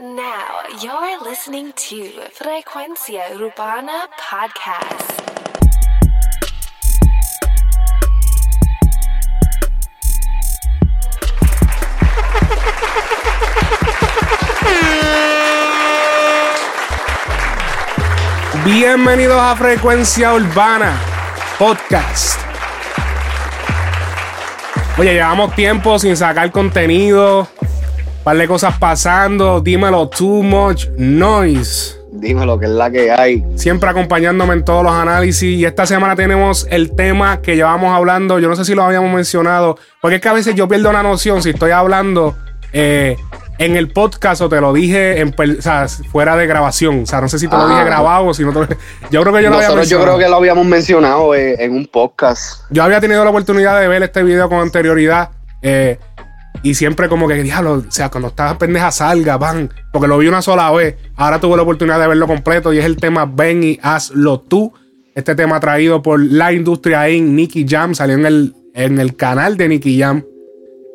Now you're listening to Frecuencia Urbana Podcast. Bienvenidos a Frecuencia Urbana Podcast. Oye, llevamos tiempo sin sacar contenido. Par de cosas pasando. Dímelo, too much noise. Dímelo, que es la que hay. Siempre acompañándome en todos los análisis. Y esta semana tenemos el tema que llevamos hablando. Yo no sé si lo habíamos mencionado. Porque es que a veces yo pierdo la noción si estoy hablando eh, en el podcast o te lo dije en, o sea, fuera de grabación. O sea, no sé si te lo Ah. dije grabado o si no te lo- Yo creo que yo lo había Nosotros yo mencionado. creo que lo habíamos mencionado eh, en un podcast. Yo había tenido la oportunidad de ver este video con anterioridad. eh, y siempre como que, diablo, o sea, cuando estaba pendeja salga, van. Porque lo vi una sola vez. Ahora tuve la oportunidad de verlo completo. Y es el tema Ven y hazlo tú. Este tema traído por la industria en Nicky Jam. Salió en el, en el canal de Nicky Jam.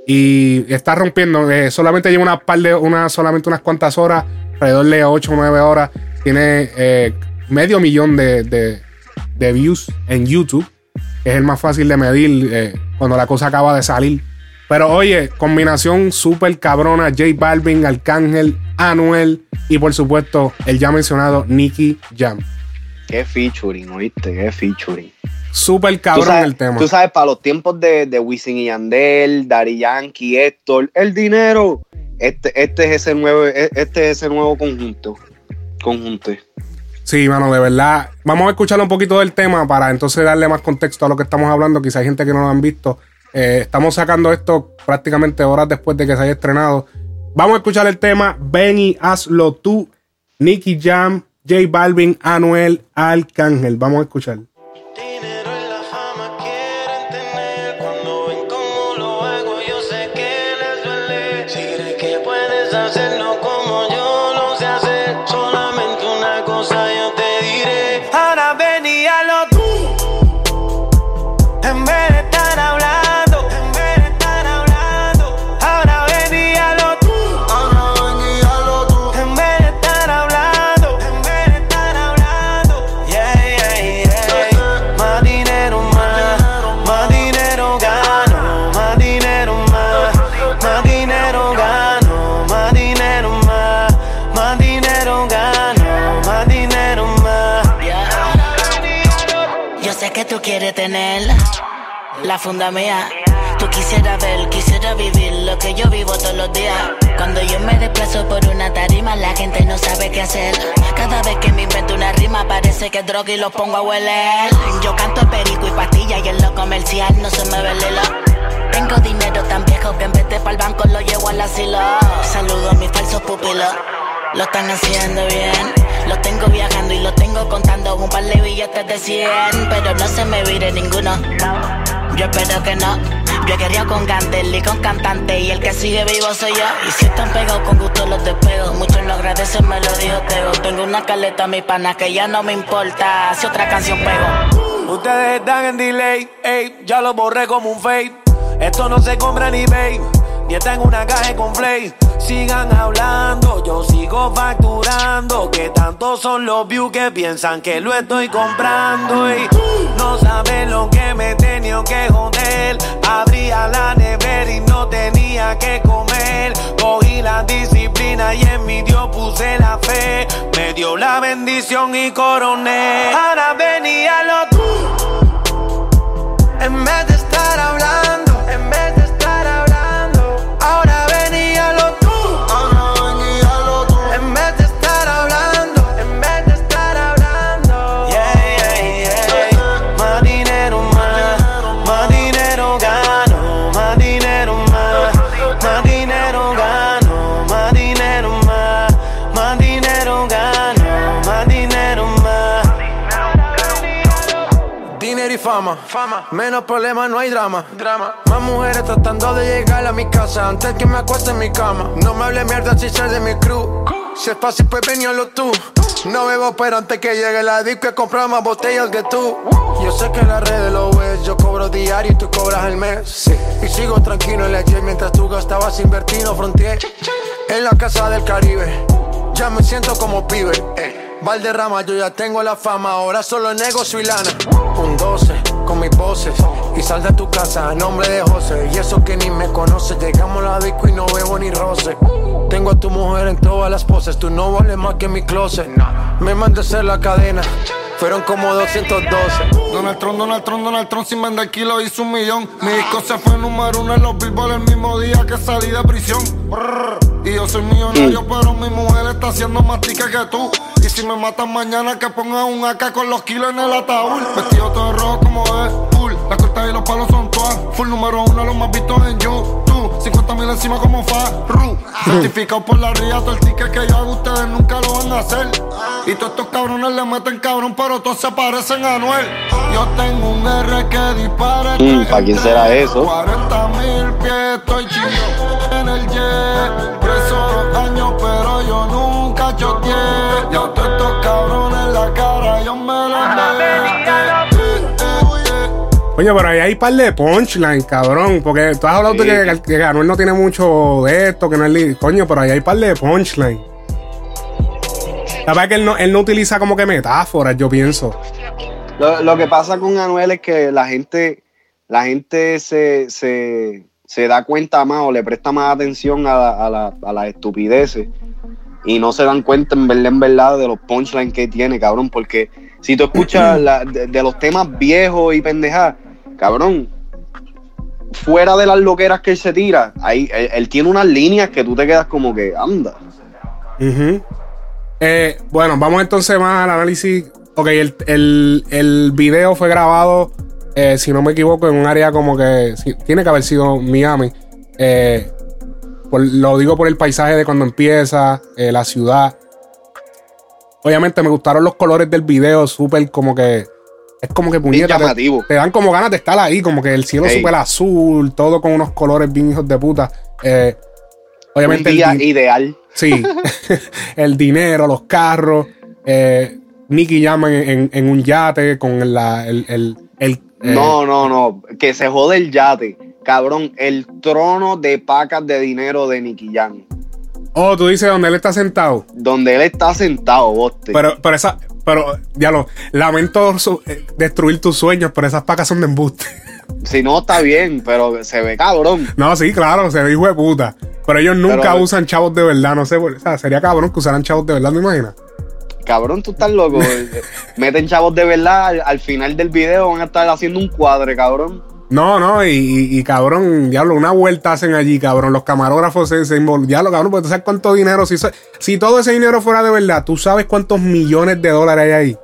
Y está rompiendo. eh, solamente lleva una par de, una, solamente unas cuantas horas. Alrededor de 8 o 9 horas. Tiene eh, medio millón de, de- views en YouTube. Es el más fácil de medir eh, cuando la cosa acaba de salir. Pero oye, combinación súper cabrona. J Balvin, Arcángel, Anuel. Y por supuesto, el ya mencionado Nicky Jam. Qué featuring, ¿oíste? Qué featuring. Súper cabrón sabes, el tema. tú sabes, para los tiempos de, de Wisin y Yandel, Daddy Yankee, Héctor, el dinero. Este, este es ese nuevo, este es ese nuevo conjunto. Conjunte. Sí, mano, de verdad. Vamos a escuchar un poquito del tema para entonces darle más contexto a lo que estamos hablando. Quizá hay gente que no lo han visto. Eh, estamos sacando esto prácticamente horas después de que se haya estrenado. Vamos a escuchar el tema Ven y hazlo tú. Nicky Jam, J Balvin, Anuel, Arcángel. Vamos a escuchar. Sé que tú quieres tener la funda mía. Tú quisieras ver, quisiera vivir lo que yo vivo todos los días. Cuando yo me desplazo por una tarima, la gente no sabe qué hacer. Cada vez que me invento una rima, parece que droga y lo pongo a hueler. Yo canto perico y pastilla y en lo comercial no se me ve el. Tengo dinero tan viejo que en vez de pa'l banco lo llevo al asilo. Saludo a mis falsos pupilos. Lo están haciendo bien. Lo tengo viajando y lo tengo contando un par de billetes de 100. Pero no se me vire ninguno. Yo espero que no. Yo he querido con Gandel y con cantante. Y el que sigue vivo soy yo. Y si están pegados con gusto los despego. Muchos lo agradecen, me lo dijo Teo. Tengo una caleta, mi pana, que ya no me importa. Si otra canción pego. Ustedes están en delay, ey, ya lo borré como un fake. Esto no se compra ni babe, ni está en una caja con play. Sigan hablando, yo sigo facturando. Que tantos son los views que piensan que lo estoy comprando. Y no saben lo que me he tenido que joder. Abría la nevera y no tenía que comer. Cogí la disciplina y en mi Dios puse la fe. Me dio la bendición y coroné. Ahora venía lo tú. En vez de estar hablando, en vez fama, fama, menos problemas, no hay drama, drama. Más mujeres tratando de llegar a mi casa antes que me acueste en mi cama. No me hable mierda si soy de mi crew. Si es fácil, pues veníalo tú. No bebo, pero antes que llegue la disco he comprado más botellas que tú. Yo sé que en las redes lo ves, yo cobro diario y tú cobras el mes. Y sigo tranquilo en la J mientras tú gastabas invertido frontier. En la casa del Caribe, ya me siento como pibe. Eh. Valderrama, yo ya tengo la fama, ahora solo negocio y lana. Un 12 con mis voces y sal de tu casa a nombre de José. Y eso que ni me conoce, llegamos a la disco y no bebo ni roce. Tengo a tu mujer en todas las poses, tú no vales más que mi closet. Me mandé hacer la cadena. Fueron como 212. Donald Trump, Donald Trump, Donald Trump sin vender kilo hizo un millón. Mi disco se fue número uno en los billboards el mismo día que salí de prisión. Y yo soy millonario, pero mi mujer está haciendo más tica que tú. Y si me matan mañana, que ponga un AK con los kilos en el ataúd. Vestido todo rojo como es. Las y los palos son todas. Full número uno, los más vistos en YouTube. 50 mil encima como Farru. Certificado por la RIA, todo el ticket que yo hago, ustedes nunca lo van a hacer. Y todos estos cabrones le meten cabrón, pero todos se parecen a Noel. Yo tengo un R que dispara. Mm, ¿pa' quién será eso? 40 mil pies, estoy chido en el jet. Preso dos años, pero yo nunca choteé. Ya todos estos cabrones en la cara, yo me Oye, pero ahí hay un par de punchline, cabrón. Porque tú has hablado de que, que Anuel no tiene mucho de esto, que no es. Coño, pero ahí hay un par de punchline. La verdad es que él no, él no utiliza como que metáforas, yo pienso. Lo, lo que pasa con Anuel es que la gente, la gente se, se, se da cuenta más o le presta más atención a, la- a, la- a las estupideces y no se dan cuenta en verdad, en verdad de los punchlines que tiene, cabrón. Porque si tú escuchas la- de, de los temas viejos y pendejadas, cabrón, fuera de las loqueras que él se tira, ahí, él, tiene unas líneas que tú te quedas como que anda. Eh, bueno, vamos entonces más al análisis. Ok, el, el, el video fue grabado, eh, si no me equivoco, en un área como que tiene que haber sido Miami. Eh, por- lo digo por el paisaje de cuando empieza, eh, la ciudad. Obviamente me gustaron los colores del video, súper como que. Es como que puñeta. Te, llamativo. te dan como ganas de estar ahí, como que el cielo Ey. súper azul, todo con unos colores bien hijos de puta. Eh, Un obviamente el día ideal. Sí, el dinero, los carros. Eh, Nicky llama en, en- en un yate con la, el. el, el, eh, No, no, no. Que se jode el yate. Cabrón, el trono de pacas de dinero de Nicky Jam. Oh, tú dices donde él está sentado. Donde él está sentado, boste. Pero, pero esa. Pero, ya lo. Lamento su- eh, destruir tus sueños, pero esas pacas son de embuste. Si no, está bien, pero se ve cabrón. No, sí, claro, se ve hijo de puta. Pero ellos nunca Pero- usan chavos de verdad, no sé. O sea, sería cabrón que usaran chavos de verdad, ¿me imaginas? Cabrón, tú estás loco. Meten chavos de verdad. Al, al final del video van a estar haciendo un cuadre, cabrón. No, no, y, y- y, cabrón, diablo, una vuelta hacen allí, cabrón. Los camarógrafos se, se involucran. Diablo, cabrón, porque tú sabes cuánto dinero. Si, si todo ese dinero fuera de verdad, tú sabes cuántos millones de dólares hay ahí.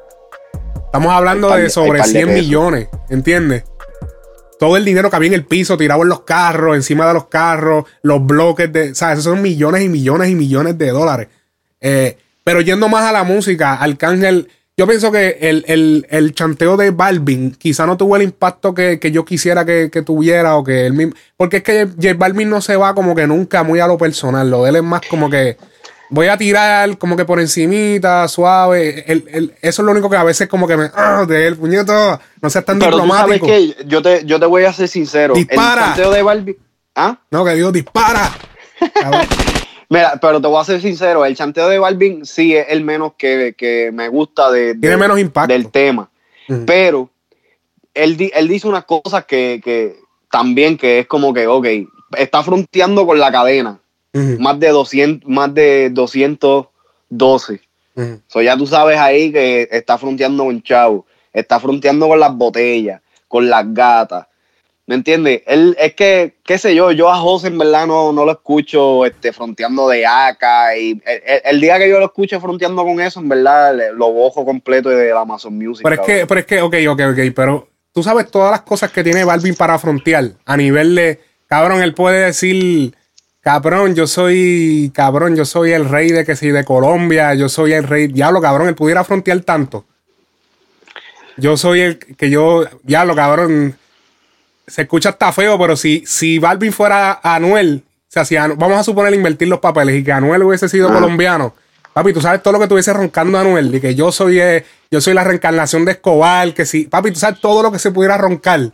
Estamos hablando par de sobre hay par de 100 pesos. millones, ¿entiendes? Todo el dinero que había en el piso, tirado en los carros, encima de los carros, los bloques de. ¿Sabes? Esos son millones y millones y millones de dólares. Eh, pero yendo más a la música, Arcángel, yo pienso que el, el- el chanteo de Balvin quizá no tuvo el impacto que, que yo quisiera que, que tuviera o que él mismo. Porque es que J Balvin no se va como que nunca muy a lo personal. Lo de él es más como que voy a tirar como que por encimita, suave. El- el- eso es lo único que a veces como que me. ah, de él, puñeto, no seas tan Pero tú sabes diplomático. que yo te, yo te voy a ser sincero. Dispara. El chanteo de Barbie. ¿Ah? No, que digo, dispara. Mira, pero te voy a ser sincero, el chanteo de Balvin sí es el menos que, que me gusta de, de- Tiene menos impacto. del tema. Pero él, él dice unas cosas que, que también que es como que, ok, está fronteando con la cadena. Más de 200, más de 212. ujú. So, ya tú sabes ahí que está fronteando con Chavo, está fronteando con las botellas, con las gatas. ¿Me entiendes? Él, es que, qué sé yo, yo a José en verdad no, no lo escucho este, fronteando de acá. Y el, el- el día que yo lo escuche fronteando con eso, en verdad lo bojo completo de la Amazon Music. Pero es que, pero es que, ok, ok, ok, pero tú sabes todas las cosas que tiene Balvin para frontear a nivel de, cabrón, él puede decir, cabrón, yo soy, cabrón, yo soy el rey de que si de Colombia, yo soy el rey, diablo, cabrón, él pudiera frontear tanto. Yo soy el que yo, diablo, cabrón, se escucha hasta feo, pero si, si Balvin fuera Anuel, o sea, si vamos a suponer invertir los papeles y que Anuel hubiese sido Ah. colombiano, Papi, tú sabes todo lo que tuviese roncando Anuel, y que yo soy, eh, yo soy la reencarnación de Escobar, que sí. Papi, tú sabes todo lo que se pudiera roncar.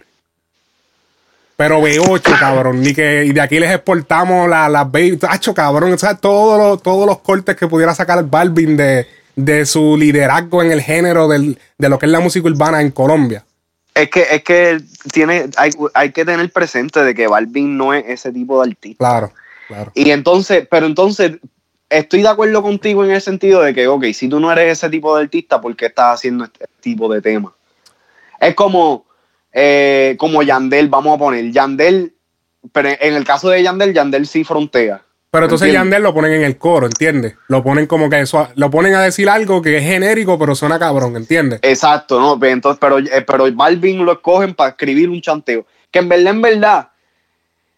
Pero B8, cabrón. Ni que y de aquí les exportamos las la baby. Tacho, cabrón. O sea, todos los, todos los cortes que pudiera sacar Balvin de, de su liderazgo en el género del, de lo que es la música urbana en Colombia. Es que, es que tiene, hay, hay que tener presente de que Balvin no es ese tipo de artista. Claro, claro. Y entonces, pero entonces, estoy de acuerdo contigo en el sentido de que, ok, si tú no eres ese tipo de artista, ¿por qué estás haciendo este tipo de tema? Es como, eh, como Yandel, vamos a poner, Yandel, pero en el caso de Yandel, Yandel sí frontea. Pero entonces. Yandel lo ponen en el coro, ¿entiendes? Lo ponen como que eso, lo ponen a decir algo que es genérico, pero suena cabrón, ¿entiendes? Exacto, ¿no? Pues Entonces, pero, eh, pero Balvin lo escogen para escribir un chanteo. Que en verdad, en verdad,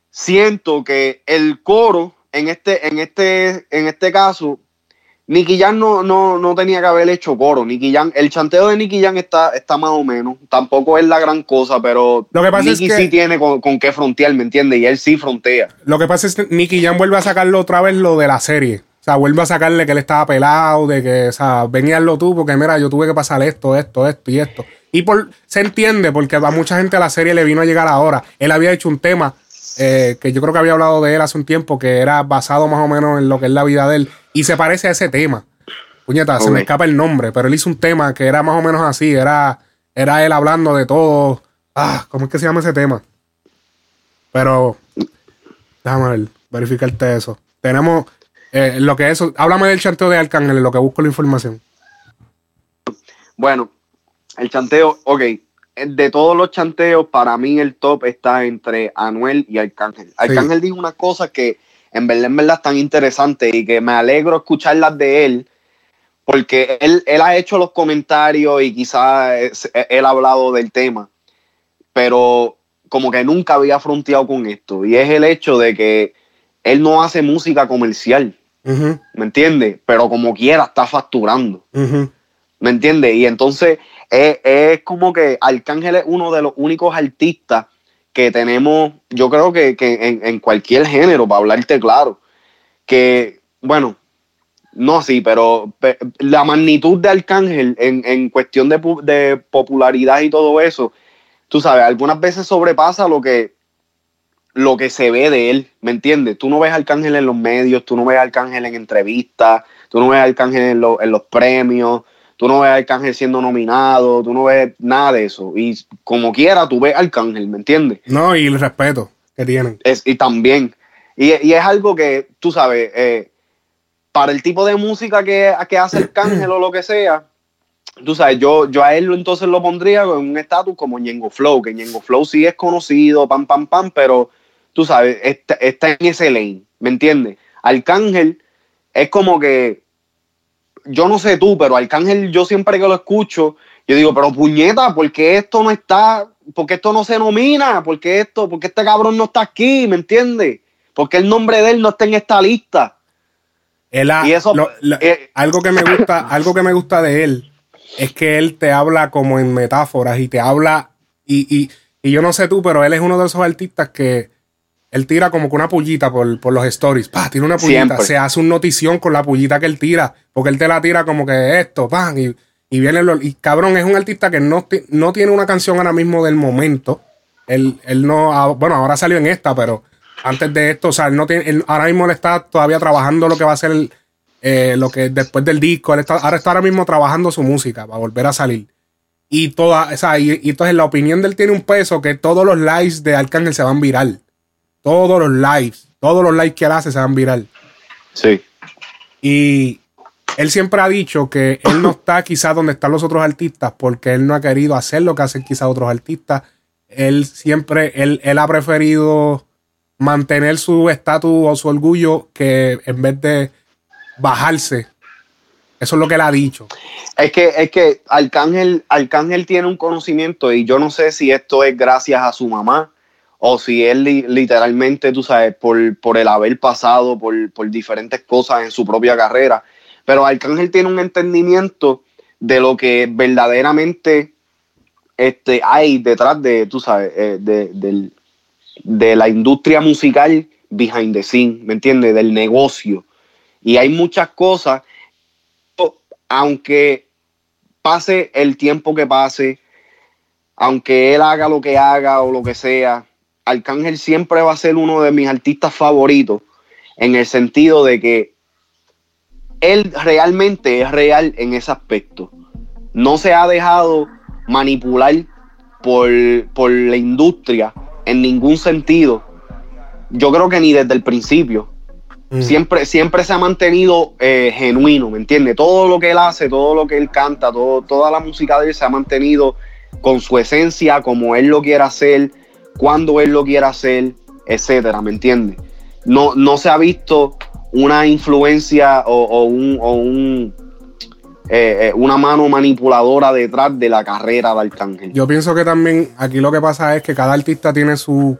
siento que el coro, en este, en este, en este caso, Nicky Jam no, no, no tenía que haber hecho coro. Nicky Jam, el chanteo de Nicky Jam está, está más o menos. Tampoco es la gran cosa, pero Lo que pasa es Nicky que- sí tiene con, con qué frontear, ¿me entiendes? Y él sí frontea. Lo que pasa es que Nicky Jam vuelve a sacarlo otra vez lo de la serie. O sea, vuelve a sacarle que él estaba pelado, de que, o sea, ven y hazlo tú, porque mira, yo tuve que pasar esto, esto, esto y esto. Y por, se entiende, porque a mucha gente la serie le vino a llegar ahora. Él había hecho un tema eh, que yo creo que había hablado de él hace un tiempo, que era basado más o menos en lo que es la vida de él. Y se parece a ese tema. Puñeta, se me escapa el nombre, pero él hizo un tema que era más o menos así. Era, era él hablando de todo. Ah, ¿cómo es que se llama ese tema? Pero Déjame ver, verificarte eso. Tenemos eh, lo que es eso. Háblame del chanteo de Arcángel, en lo que busco la información. Bueno, el chanteo, ok. De todos los chanteos, para mí el top está entre Anuel y Arcángel. Arcángel dijo unas cosas que en verdad, en verdad están interesantes y que me alegro escucharlas de él, porque él, él ha hecho los comentarios y quizás él ha hablado del tema, pero como que nunca había fronteado con esto. Y es el hecho de que él no hace música comercial, ¿me entiendes? Pero como quiera está facturando. ¿Me entiendes? Y entonces es, es como que Arcángel es uno de los únicos artistas que tenemos, yo creo que, que en, en cualquier género, para hablarte claro, que, bueno, no así, pero pe- la magnitud de Arcángel en, en cuestión de, de popularidad y todo eso, tú sabes, algunas veces sobrepasa lo que, lo que se ve de él, ¿me entiendes? Tú no ves Arcángel en los medios, tú no ves Arcángel en entrevistas, tú no ves Arcángel en, en los premios, tú no ves a Arcángel siendo nominado, tú no ves nada de eso. Y como quiera, tú ves a Arcángel, ¿me entiendes? No, y el respeto que tienen. Es, y también. Y, y es algo que, tú sabes, eh, para el tipo de música que, que hace Arcángel o lo que sea, tú sabes, yo, yo a él entonces lo pondría en un estatus como Ñengo Flow, que Ñengo Flow sí es conocido, pam, pam, pam, pero tú sabes, está, está en ese lane, ¿me entiendes? Arcángel es como que, yo no sé tú, pero Arcángel yo siempre que lo escucho, yo digo, pero puñeta, ¿por qué esto no está, por qué esto no se nomina? ¿Por qué esto, por qué este cabrón no está aquí? ¿Me entiendes? ¿Por qué el nombre de él no está en esta lista? Él ha- Y eso, lo- lo- eh, algo que me gusta, algo que me gusta de él es que él te habla como en metáforas y te habla y, y, y yo no sé tú, pero él es uno de esos artistas que él tira como que una pullita por, por los stories. Pa, tira una pullita. Siempre. Se hace un notición con la pullita que él tira. Porque él te la tira como que esto, pan. Y, y viene lo- Y cabrón, es un artista que no, no tiene una canción ahora mismo del momento. Él, él no. ah, Bueno, ahora salió en esta, pero antes de esto, o sea, él no tiene. él- ahora mismo él está todavía trabajando lo que va a ser el, eh, lo que después del disco. Él está, ahora está ahora mismo trabajando su música para volver a salir. Y toda, o sea, y, y entonces la opinión de él tiene un peso que todos los lives de Arcángel se van viral. Todos los lives, todos los lives que él hace se van viral. sí. Y él siempre ha dicho que él no está quizás donde están los otros artistas porque él no ha querido hacer lo que hacen quizás otros artistas. Él siempre, él, él ha preferido mantener su estatus o su orgullo que en vez de bajarse. Eso es lo que él ha dicho. Es que, es que Arcángel, Arcángel tiene un conocimiento y yo no sé si esto es gracias a su mamá o si él li- literalmente, tú sabes, por, por el haber pasado por, por diferentes cosas en su propia carrera. Pero Arcángel tiene un entendimiento de lo que verdaderamente este, hay detrás de, tú sabes, eh, de, de la industria musical behind the scene, ¿me entiendes? Del negocio. Y hay muchas cosas aunque pase el tiempo que pase, aunque él haga lo que haga o lo que sea, Arcángel siempre va a ser uno de mis artistas favoritos en el sentido de que él realmente es real en ese aspecto. No se ha dejado manipular por, por la industria en ningún sentido. Yo creo que ni desde el principio. Mm. Siempre, siempre se ha mantenido eh, genuino, ¿me entiendes? Todo lo que él hace, todo lo que él canta, todo, toda la música de él se ha mantenido con su esencia, como él lo quiera hacer, cuando él lo quiera hacer, etcétera, ¿me entiendes? No, no se ha visto una influencia o, un, o un, eh, eh, una mano manipuladora detrás de la carrera de Arcángel. Yo pienso que también aquí lo que pasa es que cada artista tiene su.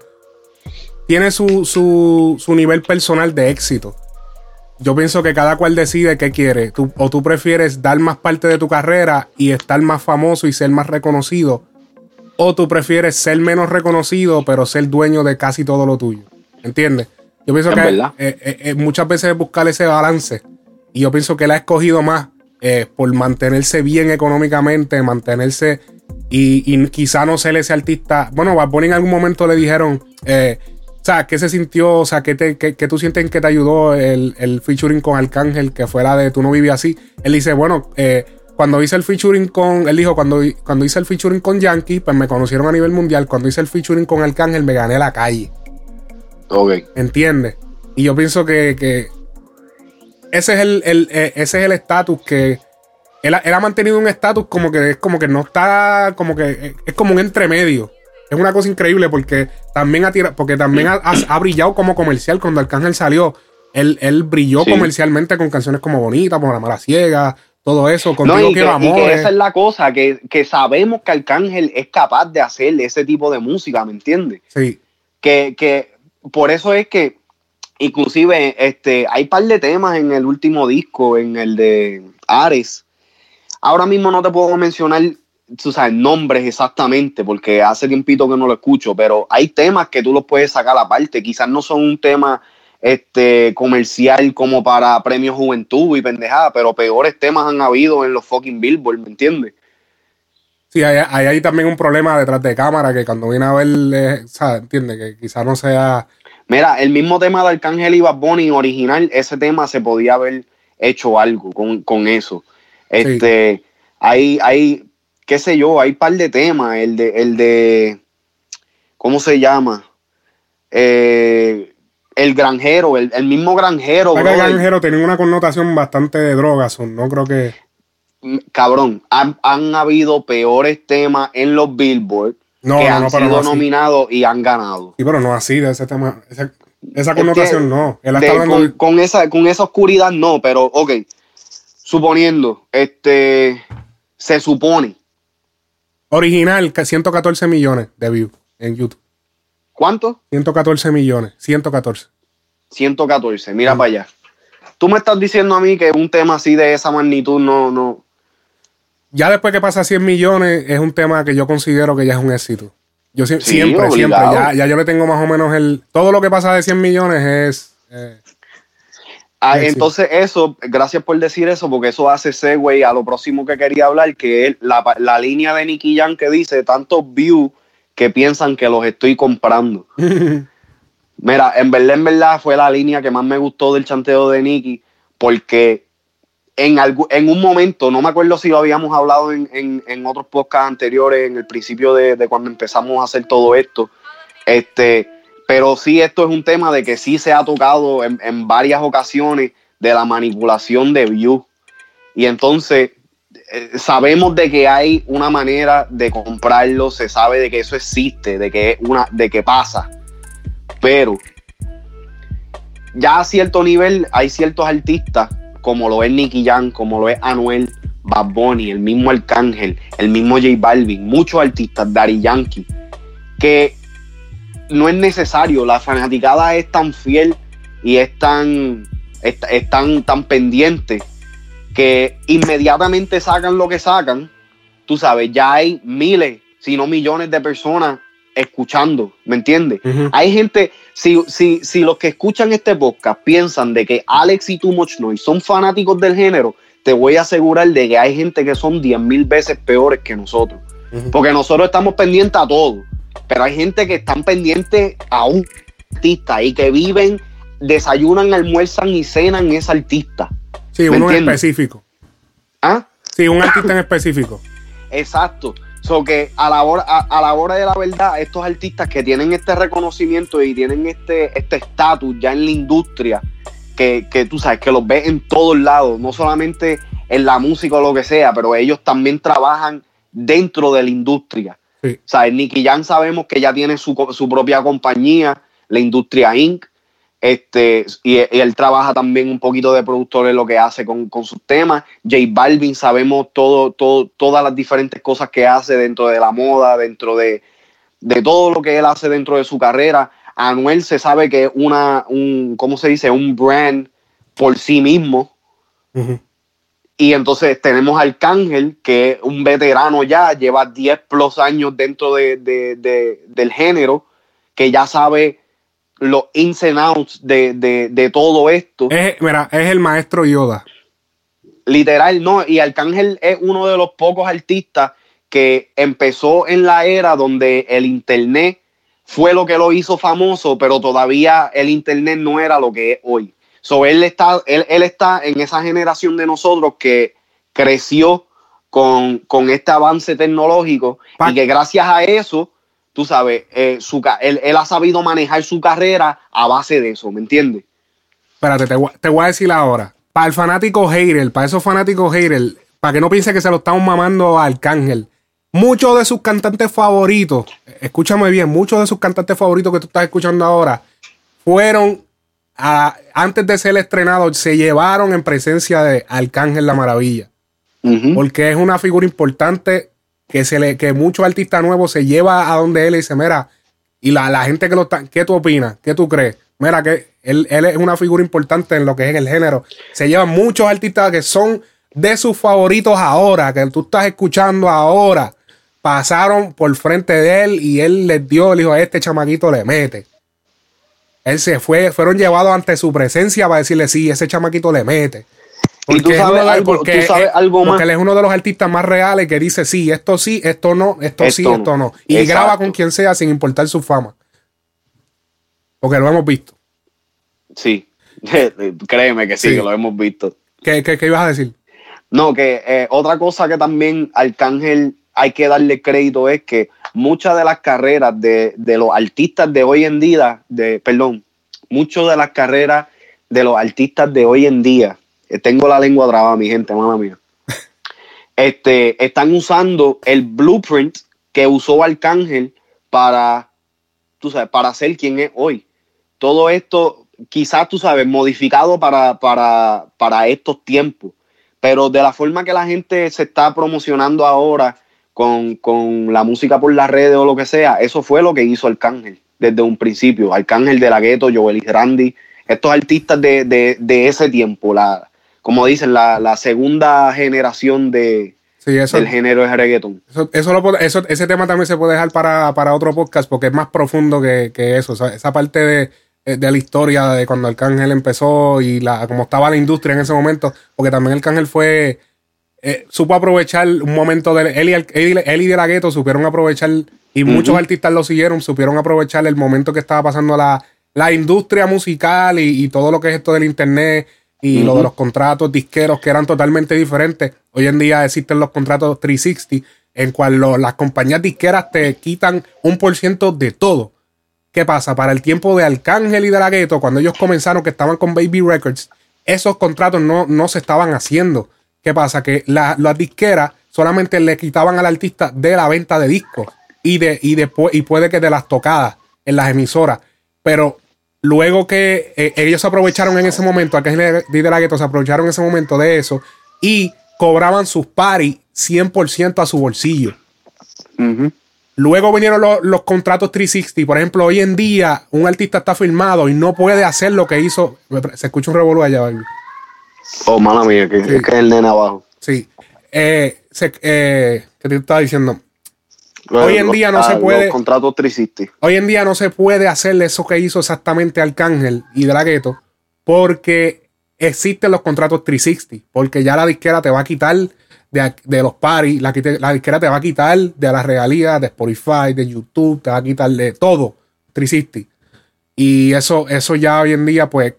Tiene su, su, su nivel personal de éxito. Yo pienso que cada cual decide qué quiere. Tú- o tú prefieres dar más parte de tu carrera y estar más famoso y ser más reconocido. O tú prefieres ser menos reconocido, pero ser dueño de casi todo lo tuyo. ¿Entiendes? Yo pienso Es que eh, eh, eh, muchas veces es buscar ese balance. Y yo pienso que él ha escogido más eh, por mantenerse bien económicamente, mantenerse y, y quizá no ser ese artista. Bueno, Bad Bunny en algún momento le dijeron, eh, o sea, ¿qué se sintió? O sea, ¿qué, te, qué- qué tú sientes que te ayudó el, el featuring con Arcángel, que fuera de Tú no vivías así? Él dice, bueno, eh, cuando hice el featuring con, él dijo, cuando, cuando hice el featuring con Yankee, pues me conocieron a nivel mundial. Cuando hice el featuring con Arcángel, me gané la calle. Ok. ¿Entiendes? Y yo pienso que, que ese es el, el- eh, ese es el estatus que él, ha- él ha mantenido un estatus como que es como que no está como que eh, es como un entremedio. Es una cosa increíble porque también ha tirado, porque también ha, ha- ha brillado como comercial cuando Arcángel salió. Él, él brilló Sí. comercialmente con canciones como Bonita, como La Mala Ciega, todo eso. Contigo No, y que, quiero y que esa es la cosa, que, que sabemos que Arcángel es capaz de hacer ese tipo de música, ¿me entiendes? Sí. Que, que por eso es que inclusive este, hay par de temas en el último disco, en el de Ares. Ahora mismo no te puedo mencionar tú sabes, nombres exactamente, porque hace tiempito que no lo escucho, pero hay temas que tú los puedes sacar aparte. Quizás no son un tema este, comercial como para Premio Juventud y pendejada, pero peores temas han habido en los fucking Billboard, ¿me entiendes? Sí, hay, hay, hay también un problema detrás de cámara que cuando viene a ver, eh, ¿sabes? Entiende que quizás no sea. Mira, el mismo tema de Arcángel y Bad Bunny original, ese tema se podía haber hecho algo con, con eso. Este, hay, hay, qué sé yo, hay par de temas, el de, el de, ¿cómo se llama? Eh, el granjero, el, el mismo granjero. El granjero tenía una connotación bastante de drogas, no creo que. Mm, Cabrón, han, han habido peores temas en los Billboard No, que no, han no, sido nominados y han ganado. Sí, pero no así, de ese tema. Esa, esa Es connotación que no. Él de- hablando con, con esa, con esa oscuridad no, pero ok. Suponiendo, este se supone. original, que 114 millones de views en YouTube. ¿Cuánto? 114 millones, 114. 114, mira Mm. para allá. Tú me estás diciendo a mí que un tema así de esa magnitud no, no. Ya después que pasa 100 millones, es un tema que yo considero que ya es un éxito. Yo sie- Sí, siempre, siempre, ya, ya yo le tengo más o menos el. Todo lo que pasa de 100 millones es. eh, Ah, entonces, eso, gracias por decir eso, porque eso hace segue a lo próximo que quería hablar, que es la, la línea de Nicky Jam que dice tantos views que piensan que los estoy comprando. Mira, en verdad, en verdad fue la línea que más me gustó del chanteo de Nicky, porque en, algu- en un momento, no me acuerdo si lo habíamos hablado en, en- en otros podcasts anteriores, en el principio de, de cuando empezamos a hacer todo esto, este, pero sí esto es un tema de que sí se ha tocado en, en varias ocasiones de la manipulación de views. Y entonces eh, sabemos de que hay una manera de comprarlo, se sabe de que eso existe, de que, una, de que pasa. Pero ya a cierto nivel hay ciertos artistas, como lo es Nicky Jam, como lo es Anuel, Bad Bunny, el mismo Arcángel, el mismo J Balvin, muchos artistas, Daddy Yankee, que no es necesario, la fanaticada es tan fiel y es tan, es tan, tan pendiente que inmediatamente sacan lo que sacan, tú sabes, ya hay miles, si no millones de personas escuchando, ¿me entiendes? Hay gente, si, si, si los que escuchan este podcast piensan de que Alex y Too Much Noise son fanáticos del género, te voy a asegurar de que hay gente que son 10 mil veces peores que nosotros. Porque nosotros estamos pendientes a todo, pero hay gente que están pendientes a un artista y que viven, desayunan, almuerzan y cenan ese artista. Sí, ¿Me uno en específico. ¿Ah? Sí, un artista en específico. Exacto. So que a la hora, a, a la hora de la verdad, estos artistas que tienen este reconocimiento y tienen este este estatus ya en la industria, que, que tú sabes, que los ves en todos lados, no solamente en la música o lo que sea, pero ellos también trabajan dentro de la industria. Sí. O sea, Nicky Jam sabemos que ya tiene su, su propia compañía, la Industria Inc. Este, y, y él trabaja también un poquito de productor en lo que hace con, con sus temas. J Balvin, sabemos todo, todo, todas las diferentes cosas que hace dentro de la moda, dentro de, de todo lo que él hace dentro de su carrera. Anuel se sabe que es una, un, ¿cómo se dice? Un brand por sí mismo. Y entonces tenemos a Arcángel, que es un veterano ya, lleva 10 plus años dentro de, de- de- del género, que ya sabe los ins and outs de, de- de todo esto. Es, mira, es el maestro Yoda. Literal, no. Y Arcángel es uno de los pocos artistas que empezó en la era donde el Internet fue lo que lo hizo famoso, pero todavía el Internet no era lo que es hoy. So, él, está, él, él está en esa generación de nosotros que creció con, con este avance tecnológico Pa- y que gracias a eso, tú sabes, eh, su, él, él ha sabido manejar su carrera a base de eso, ¿me entiendes? Espérate, te, voy- te voy a decir ahora. Para el fanático hater, para esos fanáticos hater, para que no piense que se lo estamos mamando a Arcángel, muchos de sus cantantes favoritos, escúchame bien, muchos de sus cantantes favoritos que tú estás escuchando ahora, fueron, a- antes de ser estrenados, se llevaron en presencia de Arcángel La Maravilla. Porque es una figura importante que se le, que muchos artistas nuevos se lleva a donde él y dice, mira, y la, la gente que lo está, ¿qué tú opinas? ¿Qué tú crees? Mira, que él, él es una figura importante en lo que es el género. Se llevan muchos artistas que son de sus favoritos ahora, que tú estás escuchando ahora. Pasaron por frente de él y él les dio, le dijo, a este chamaquito le mete. Él se fue, fueron llevados ante su presencia para decirle, sí, ese chamaquito le mete. Y tú es sabes algo- tú sabes algo porque más. él es uno de los artistas más reales que dice, sí, esto sí, esto no, esto, sí, Esto esto no. Y Exacto. graba con quien sea sin importar su fama. Porque lo hemos visto. Sí, créeme que sí, Sí. que lo hemos visto. ¿Qué, qué, qué ibas a decir? No, que eh, otra cosa que también Arcángel hay que darle crédito es que muchas de las carreras de, de los artistas de hoy en día, de, perdón, muchas de las carreras de los artistas de hoy en día, tengo la lengua trabada, mi gente, mala mía, este, están usando el blueprint que usó Arcángel para, tú sabes, para ser quien es hoy. Todo esto, quizás tú sabes, modificado para, para, para estos tiempos pero de la forma que la gente se está promocionando ahora con, con la música por las redes o lo que sea, eso fue lo que hizo Arcángel desde un principio. Arcángel de la Gueto, Joel Randy, estos artistas de, de- de ese tiempo, la, como dicen, la, la segunda generación de, Sí, eso, del género de reggaeton. eso, eso lo puede- eso- ese tema también se puede dejar para, para otro podcast porque es más profundo que, que eso. O sea, esa parte de, de la historia de cuando Arcángel empezó y la, cómo estaba la industria en ese momento, porque también Arcángel fue, eh, supo aprovechar un momento de él y, él, y- él y de la gueto supieron aprovechar y muchos artistas lo siguieron, supieron aprovechar el momento que estaba pasando la, la industria musical y, y todo lo que es esto del internet y lo de los contratos disqueros que eran totalmente diferentes. Hoy en día existen los contratos 360 en cual lo- las compañías disqueras te quitan un por ciento de todo. ¿Qué pasa? Para el tiempo de Arcángel y de la Gueto, cuando ellos comenzaron, que estaban con Baby Records, esos contratos no, no se estaban haciendo. ¿Qué pasa? Que la- las disqueras solamente le quitaban al artista de la venta de discos y, de, y, después, y puede que de las tocadas en las emisoras. Pero luego que eh, ellos se aprovecharon en ese momento, Arcángel y de la Gueto se aprovecharon en ese momento de eso y cobraban sus paris 100% a su bolsillo. Luego vinieron los, los contratos 360. Por ejemplo, hoy en día un artista está firmado y no puede hacer lo que hizo. Se escucha un revolú allá, baby. Oh, mala mía, que, Sí. es que es el nene abajo. Sí. Eh, se- eh, ¿Qué te estaba diciendo? Hoy en día no se puede. Los contratos 360. Hoy en día no se puede hacer eso que hizo exactamente Arcángel y Ghetto porque existen los contratos 360. Porque ya la disquera te va a quitar de, de los paris, la, disquera te va a quitar de las regalías de Spotify, de YouTube, te va a quitar de todo 360. Y eso, eso ya hoy en día, pues,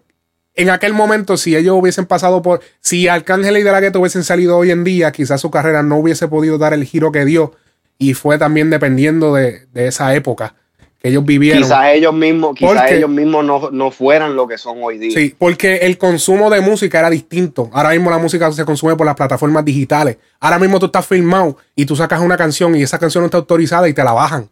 en aquel momento, si ellos hubiesen pasado por, si Arcángel y Ghetto hubiesen salido hoy en día, quizás su carrera no hubiese podido dar el giro que dio. Y fue también dependiendo de, de esa época que ellos vivieron. Quizás ellos mismos, quizás Porque- ellos mismos no, no fueran lo que son hoy día. Sí, porque el consumo de música era distinto. Ahora mismo la música se consume por las plataformas digitales. Ahora mismo tú estás filmado y tú sacas una canción y esa canción no está autorizada y te la bajan.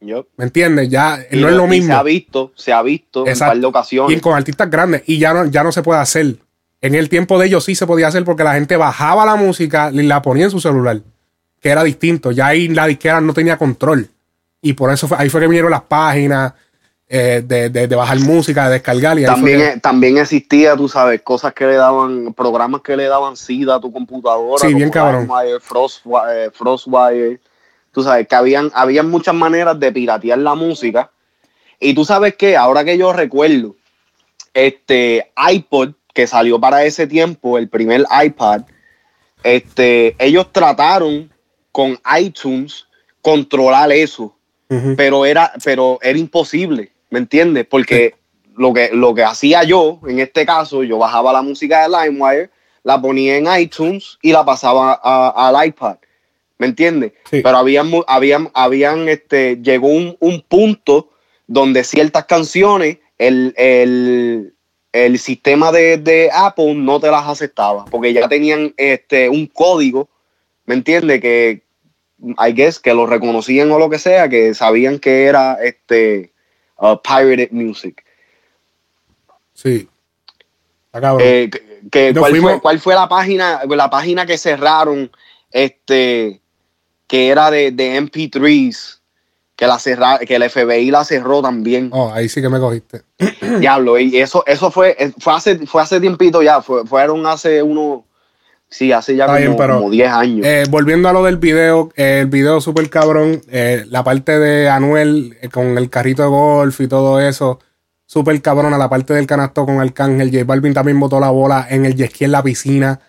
Yo- ¿Me entiendes? Ya y no es lo mismo. Se ha visto, se ha visto en un Exacto. par de ocasiones. Y con artistas grandes. Y ya no, ya no se puede hacer. En el tiempo de ellos sí se podía hacer porque la gente bajaba la música y la ponía en su celular. Que era distinto. Ya ahí la disquera no tenía control. Y por eso fue- ahí fue que vinieron las páginas eh, de, de- de bajar música, de descargar. Y También, que- eh, también existía, tú sabes, cosas que le daban, programas que le daban SIDA a tu computadora. Sí, bien cabrón. LimeWire, Frostwi- eh, Frostwire. Tú sabes que habían, habían muchas maneras de piratear la música. Y tú sabes que, ahora que yo recuerdo, este iPod que salió para ese tiempo, el primer iPad, este, ellos trataron con iTunes controlar eso pero era, pero era imposible, ¿me entiendes? Porque lo, que, lo que hacía yo, en este caso, yo bajaba la música de LimeWire, la ponía en iTunes y la pasaba a- al iPad, ¿me entiendes? Sí. Pero habían, habían, habían, este, llegó un, un punto donde ciertas canciones, el, el, el sistema de, de Apple no te las aceptaba, porque ya tenían este, un código, ¿me entiendes? Que, I guess, que lo reconocían o lo que sea, que sabían que era este uh, pirated music. Sí. Cabrón. Eh, que- que- ¿cuál, fue, ¿Cuál fue la página, la página que cerraron? Este, que era de, de MP3s, que la cerra, que el FBI la cerró también. Oh, ahí sí que me cogiste. Diablo, y eso, eso fue, fue hace, fue hace tiempito ya, fue, fueron hace uno, sí, hace ya como, bien, pero, como 10 años. Eh, volviendo a lo del video, eh, el video súper cabrón, eh, la parte de Anuel con el carrito de golf y todo eso, súper cabrón, a la parte del canasto con Arcángel, J Balvin también botó la bola en el jet en la piscina,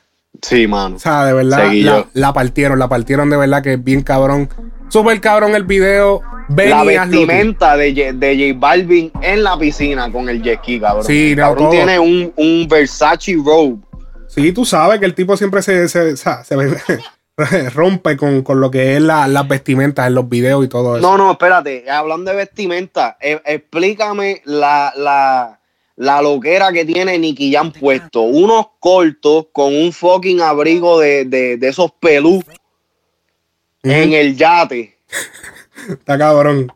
sí, mano. o sea, de verdad, la, partieron, la partieron de verdad que es bien cabrón, súper cabrón el video, ven la vestimenta de, J- de J Balvin en la piscina con el jet ski, cabrón. Sí, no, cabrón todo. tiene un, un Versace robe. Sí, tú sabes que el tipo siempre se, se, rompe con, con lo que es la- las vestimentas en los videos y todo eso. No, no, espérate. Hablando de vestimenta, eh, explícame la, la, la loquera que tiene Nicky Jam puesto. Unos cortos con un fucking abrigo de, de, de esos pelú en el yate, Está cabrón.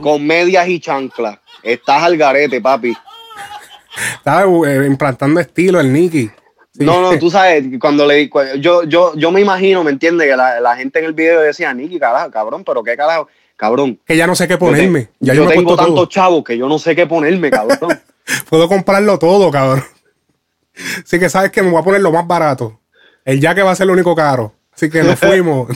con medias y chanclas. Estás al garete, papi. Estaba eh, implantando estilo el Nicky. Sí. No, no, tú sabes, cuando le yo, yo, yo me imagino, ¿me entiendes? Que la, la gente en el video decía, Nicky, carajo, cabrón, pero qué carajo, cabrón. Que ya no sé qué yo te- ponerme. Ya yo yo, me he tengo tantos chavos que yo no sé qué ponerme, cabrón. Puedo comprarlo todo, cabrón. Así que sabes que me voy a poner lo más barato. El ya que va a ser lo único caro. Así que nos fuimos.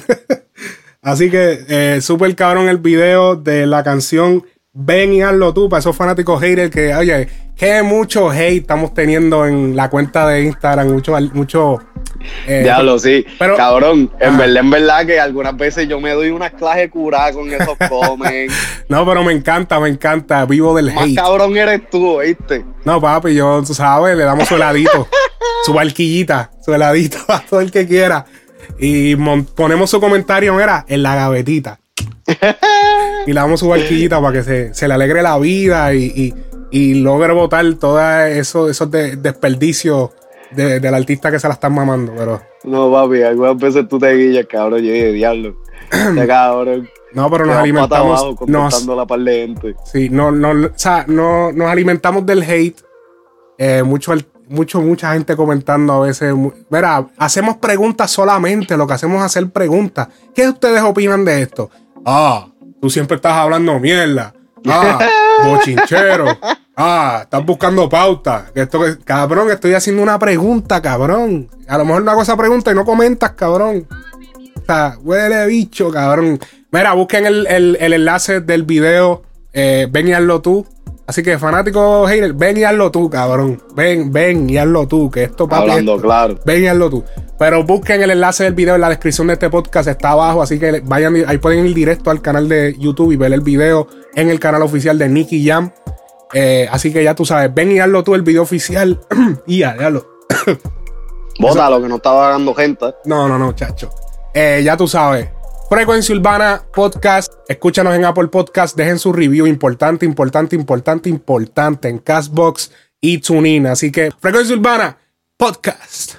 Así que eh, súper cabrón el video de la canción Ven y hazlo tú para esos fanáticos haters que, oye, que mucho hate estamos teniendo en la cuenta de Instagram. Mucho, mucho. eh, Diablo, sí. pero- Cabrón, en Ah. verdad, en verdad que algunas veces yo me doy unas clases curadas con esos comments. No, pero me encanta, me encanta. Vivo del Más hate. cabrón eres tú, ¿oíste? No, papi, yo, tú sabes, le damos su heladito, su barquillita, su heladito a todo el que quiera. Y ponemos su comentario, mira, en la gavetita. Y le damos su barquillita para que se, se le alegre la vida y, y, y logre botar todos esos, esos de- desperdicios de- del artista que se la están mamando. Pero No, papi, algunas veces tú te guillas, cabrón. Yo dije, diablo. Este cabrón. no, pero nos alimentamos. abajo Nos, la par de gente. Sí, no, no, o sea, no, nos alimentamos del hate. Eh, mucho, mucho, mucha gente comentando a veces. Mira, hacemos preguntas solamente. Lo que hacemos es hacer preguntas. ¿Qué ustedes opinan de esto? Ah, tú siempre estás hablando mierda. Ah, bochinchero. Ah, estás buscando pauta. Esto que- cabrón, estoy haciendo una pregunta, cabrón. A lo mejor no hago esa pregunta y no comentas, cabrón. O sea, huele bicho, cabrón. Mira, busquen el, el- el enlace del video. eh, ven y hazlo tú. Así que, fanático hater, ven y hazlo tú, cabrón. Ven, ven y hazlo tú. Que esto, papi, Hablando esto- claro. Ven y hazlo tú. Pero busquen el enlace del video en la descripción de este podcast. Está abajo. Así que vayan, ahí pueden ir directo al canal de YouTube y ver el video en el canal oficial de Nicky Jam. Eh, así que ya tú sabes, ven y hazlo tú el video oficial. y hazlo. Bota lo que no estaba dando gente. No, no, no, chacho. Eh, ya tú sabes. Frecuencia Urbana Podcast. Escúchanos en Apple Podcast. Dejen su review. Importante, importante, importante, importante. En Castbox y TuneIn. Así que Frecuencia Urbana Podcast.